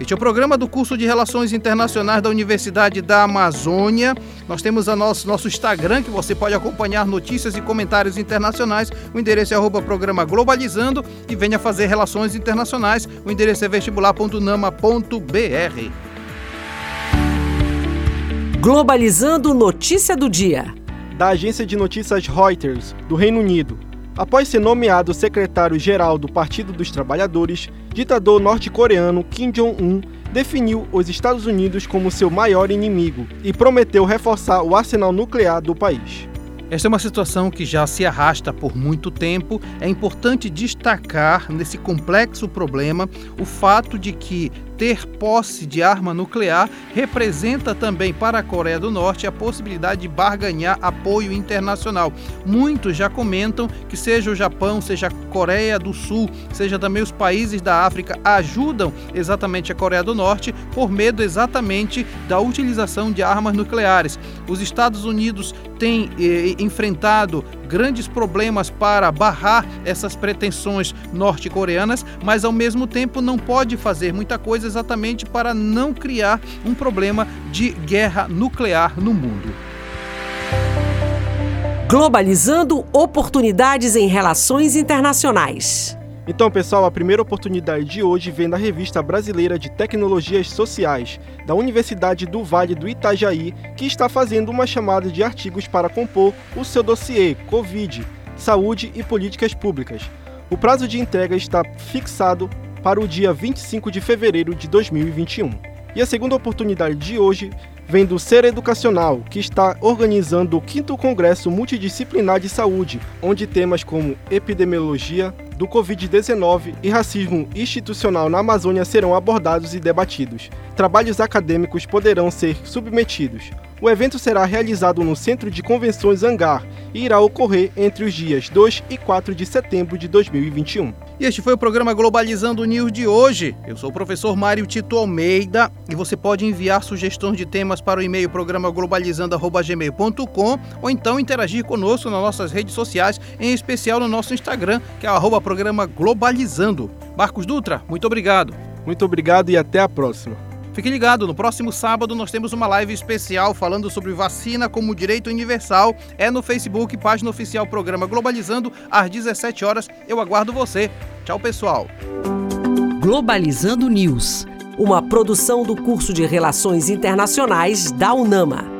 Este é o programa do curso de Relações Internacionais da Universidade da Amazônia. Nós temos a nosso, nosso Instagram, que você pode acompanhar notícias e comentários internacionais. O endereço é arroba programa Globalizando e venha fazer relações internacionais. O endereço é vestibular.nama.br. Globalizando notícia do dia. Da agência de notícias Reuters, do Reino Unido. Após ser nomeado secretário-geral do Partido dos Trabalhadores, ditador norte-coreano Kim Jong-un definiu os Estados Unidos como seu maior inimigo e prometeu reforçar o arsenal nuclear do país. Esta é uma situação que já se arrasta por muito tempo. É importante destacar nesse complexo problema o fato de que ter posse de arma nuclear representa também para a Coreia do Norte a possibilidade de barganhar apoio internacional. Muitos já comentam que seja o Japão, seja a Coreia do Sul, seja também os países da África ajudam exatamente a Coreia do Norte por medo exatamente da utilização de armas nucleares. Os Estados Unidos têm eh, enfrentado grandes problemas para barrar essas pretensões norte-coreanas, mas ao mesmo tempo não pode fazer muita coisa exatamente para não criar um problema de guerra nuclear no mundo. Globalizando oportunidades em relações internacionais. Então, pessoal, a primeira oportunidade de hoje vem da Revista Brasileira de Tecnologias Sociais, da Universidade do Vale do Itajaí, que está fazendo uma chamada de artigos para compor o seu dossiê Covid, Saúde e Políticas Públicas. O prazo de entrega está fixado para o dia 25 de fevereiro de 2021. E a segunda oportunidade de hoje vem do Ser Educacional, que está organizando o 5 Congresso Multidisciplinar de Saúde, onde temas como epidemiologia do Covid-19 e racismo institucional na Amazônia serão abordados e debatidos. Trabalhos acadêmicos poderão ser submetidos. O evento será realizado no Centro de Convenções Hangar e irá ocorrer entre os dias 2 e 4 de setembro de 2021. E este foi o programa Globalizando News de hoje. Eu sou o professor Mário Tito Almeida e você pode enviar sugestões de temas para o e-mail programa globalizando@gmail.com ou então interagir conosco nas nossas redes sociais, em especial no nosso Instagram, que é o programa Globalizando. Marcos Dutra, muito obrigado. Muito obrigado e até a próxima. Fique ligado, no próximo sábado nós temos uma live especial falando sobre vacina como direito universal. É no Facebook, página oficial Programa Globalizando, às 17 horas. Eu aguardo você. Tchau, pessoal. Globalizando News, uma produção do curso de Relações Internacionais da UNAMA.